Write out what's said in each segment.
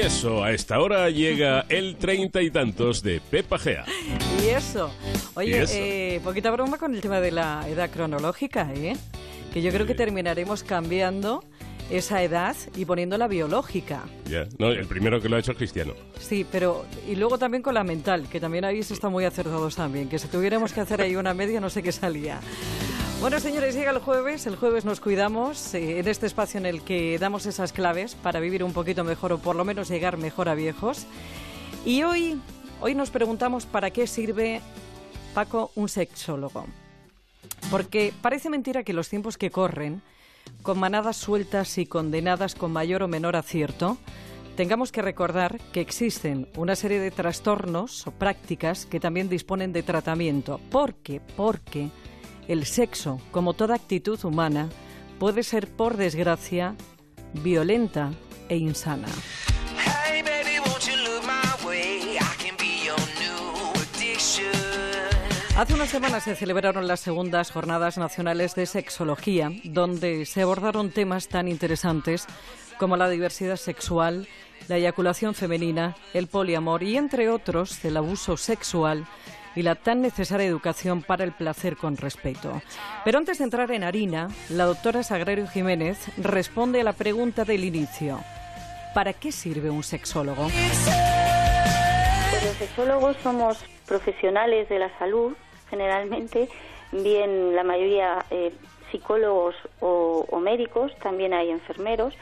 Y eso, a esta hora llega el treinta y tantos de Pepa Gea. Y eso. Oye, Eh, poquita broma con el tema de la edad cronológica, ¿eh? Que yo creo que terminaremos cambiando esa edad y poniendo la biológica. Ya, no, el primero que lo ha hecho es Cristiano. Sí, pero y luego también con la mental, que también ahí se está muy acertados también, que si tuviéramos que hacer ahí una media no sé qué salía. Bueno, señores, llega el jueves. El jueves nos cuidamos eh, en este espacio en el que damos esas claves para vivir un poquito mejor o por lo menos llegar mejor a viejos. Y hoy, hoy nos preguntamos para qué sirve, Paco, un sexólogo. Porque parece mentira que los tiempos que corren, con manadas sueltas y condenadas con mayor o menor acierto, tengamos que recordar que existen una serie de trastornos o prácticas que también disponen de tratamiento. ¿Por qué? Porque el sexo, como toda actitud humana, puede ser, por desgracia, violenta e insana. Hace unas semanas se celebraron las segundas jornadas nacionales de sexología, donde se abordaron temas tan interesantes como la diversidad sexual, la eyaculación femenina, el poliamor y, entre otros, el abuso sexual y la tan necesaria educación para el placer con respeto. Pero antes de entrar en harina, la doctora Sagrario Jiménez responde a la pregunta del inicio. ¿Para qué sirve un sexólogo? Los sexólogos somos profesionales de la salud, generalmente, bien la mayoría eh, psicólogos o, o médicos, también hay enfermeros,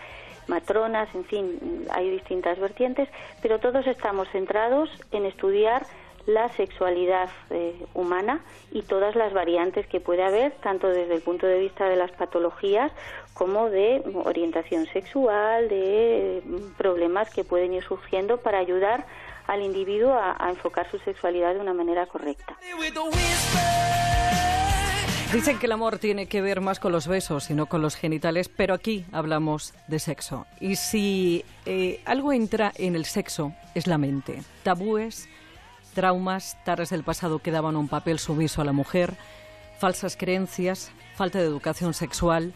matronas, en fin, hay distintas vertientes, pero todos estamos centrados en estudiar la sexualidad eh, humana y todas las variantes que puede haber, tanto desde el punto de vista de las patologías como de orientación sexual, de mm, problemas que pueden ir surgiendo para ayudar al individuo a, enfocar su sexualidad de una manera correcta. Dicen que el amor tiene que ver más con los besos y no con los genitales, pero aquí hablamos de sexo. Y si eh, algo entra en el sexo es la mente. Tabúes, traumas, taras del pasado que daban un papel sumiso a la mujer, falsas creencias, falta de educación sexual,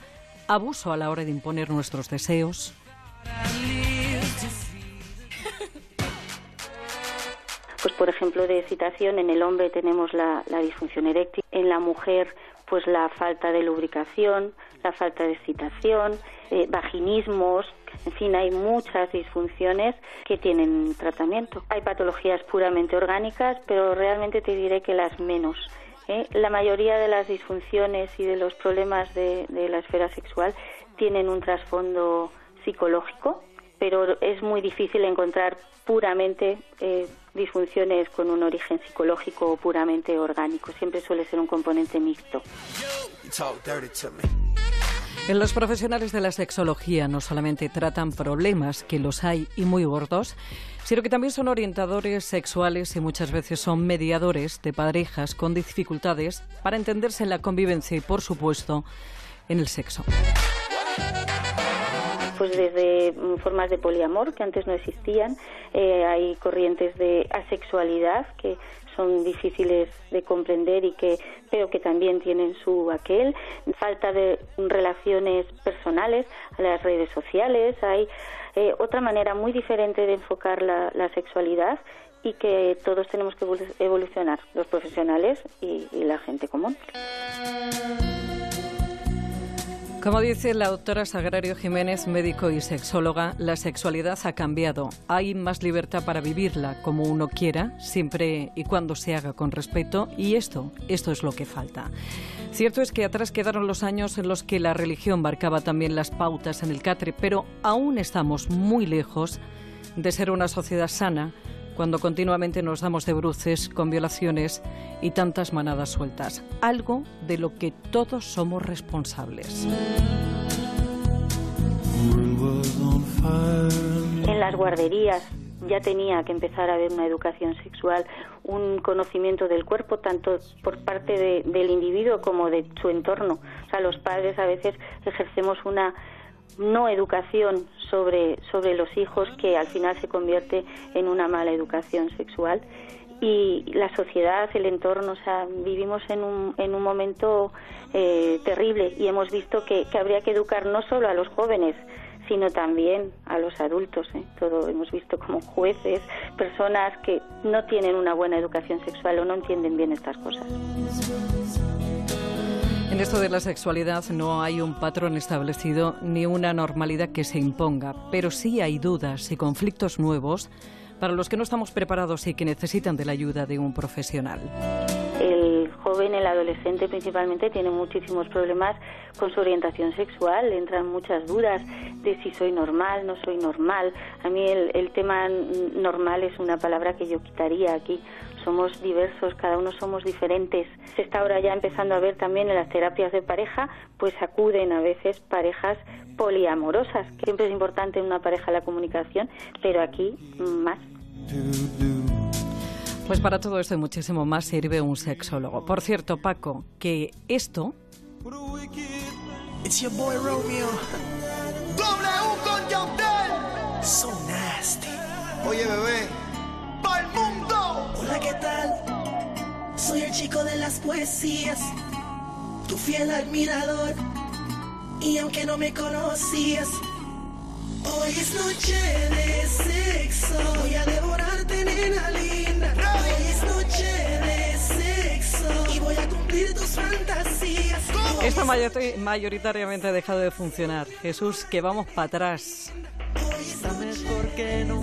abuso a la hora de imponer nuestros deseos. Pues por ejemplo de excitación en el hombre tenemos la, la disfunción eréctil, en la mujer pues la falta de lubricación, la falta de excitación, eh, vaginismos, en fin, hay muchas disfunciones que tienen tratamiento. Hay patologías puramente orgánicas, pero realmente te diré que las menos. ¿eh? La mayoría de las disfunciones y de los problemas de, la esfera sexual tienen un trasfondo psicológico, pero es muy difícil encontrar puramente eh, disfunciones con un origen psicológico o puramente orgánico. Siempre suele ser un componente mixto. En los profesionales de la sexología no solamente tratan problemas, que los hay y muy gordos, sino que también son orientadores sexuales y muchas veces son mediadores de parejas con dificultades para entenderse en la convivencia y, por supuesto, en el sexo. Pues desde formas de poliamor que antes no existían, eh, hay corrientes de asexualidad que son difíciles de comprender y que pero que también tienen su aquel, falta de relaciones personales a las redes sociales, hay eh, otra manera muy diferente de enfocar la, sexualidad y que todos tenemos que evolucionar, los profesionales y la gente común. Como dice la doctora Sagrario Jiménez, médico y sexóloga, la sexualidad ha cambiado. Hay más libertad para vivirla como uno quiera, siempre y cuando se haga con respeto, y esto, esto es lo que falta. Cierto es que atrás quedaron los años en los que la religión marcaba también las pautas en el catre, pero aún estamos muy lejos de ser una sociedad sana cuando continuamente nos damos de bruces con violaciones y tantas manadas sueltas. Algo de lo que todos somos responsables. En las guarderías ya tenía que empezar a haber una educación sexual, un conocimiento del cuerpo, tanto por parte de, del individuo como de su entorno. O sea, los padres a veces ejercemos una no educación sobre, sobre los hijos que al final se convierte en una mala educación sexual y la sociedad, el entorno, o sea, vivimos en un, en un momento eh, terrible y hemos visto que, que habría que educar no solo a los jóvenes, sino también a los adultos. ¿eh? Todo hemos visto como jueces, personas que no tienen una buena educación sexual o no entienden bien estas cosas. Esto de la sexualidad no hay un patrón establecido ni una normalidad que se imponga, pero sí hay dudas y conflictos nuevos para los que no estamos preparados y que necesitan de la ayuda de un profesional. El joven, el adolescente principalmente, tiene muchísimos problemas con su orientación sexual, entran muchas dudas de si soy normal, no soy normal. A mí el, el tema normal es una palabra que yo quitaría aquí somos diversos, cada uno somos diferentes. Se está ahora ya empezando a ver también en las terapias de pareja, pues acuden a veces parejas poliamorosas. Siempre es importante en una pareja la comunicación, pero aquí más. Pues para todo esto y muchísimo más sirve un sexólogo. Por cierto, Paco, que esto... It's So nasty. Oye, bebé. Tal? Soy el chico de las poesías, tu fiel admirador. Y aunque no me conocías, hoy es noche de sexo. Voy a devorarte, nena linda. Hoy es noche de sexo y voy a cumplir tus fantasías. Esto mayoritariamente ha dejado de funcionar. Jesús, que vamos para atrás. Mejor que no,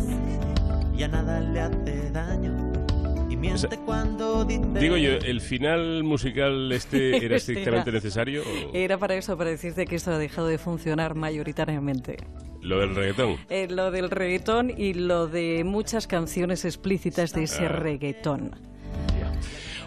ya nada le hace daño. Miente cuando dice Digo yo, ¿el final musical este era estrictamente necesario? o Era para eso, para decirte que esto ha dejado de funcionar mayoritariamente. Lo del reggaetón. Eh, lo del reggaetón y lo de muchas canciones explícitas de ese reggaetón.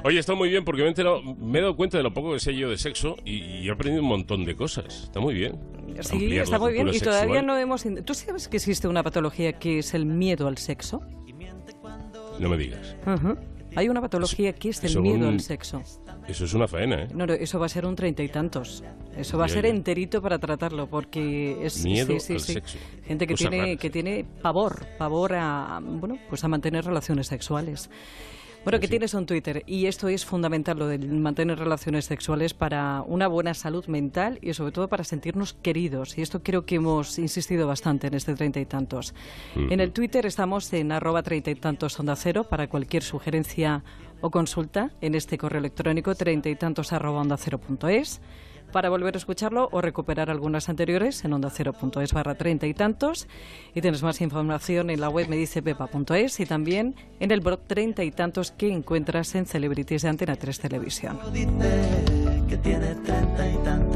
Oye, está muy bien porque me he, enterado- me he dado cuenta de lo poco que sé yo de sexo y, y he aprendido un montón de cosas. Está muy bien. Sí, Ampliar está muy bien. Y cultura todavía sexual. no hemos... ¿Tú sabes que existe una patología que es el miedo al sexo? No me digas. Hay una patología que es el miedo un- al sexo. Eso es una faena, ¿eh? No, no, eso va a ser un treinta y tantos. Eso va a ser enterito para tratarlo, porque es Miedo sí, sí, al sí. sexo. gente que Cosas tiene raras. que tiene pavor, pavor a bueno, pues a mantener relaciones sexuales. Bueno, que sí. tienes un Twitter y esto es fundamental lo de mantener relaciones sexuales para una buena salud mental y sobre todo para sentirnos queridos. Y esto creo que hemos insistido bastante en este treinta y tantos. En el Twitter estamos en arroba treinta y tantos onda cero para cualquier sugerencia o consulta en este correo electrónico treinta y tantos arroba onda cero punto es. Para volver a escucharlo o recuperar algunas anteriores en onda cero.es barra treinta y tantos. Y tienes más información en la web medicepepa.es y también en el blog treinta y tantos que encuentras en Celebrities de Antena 3 Televisión. dice que tiene 30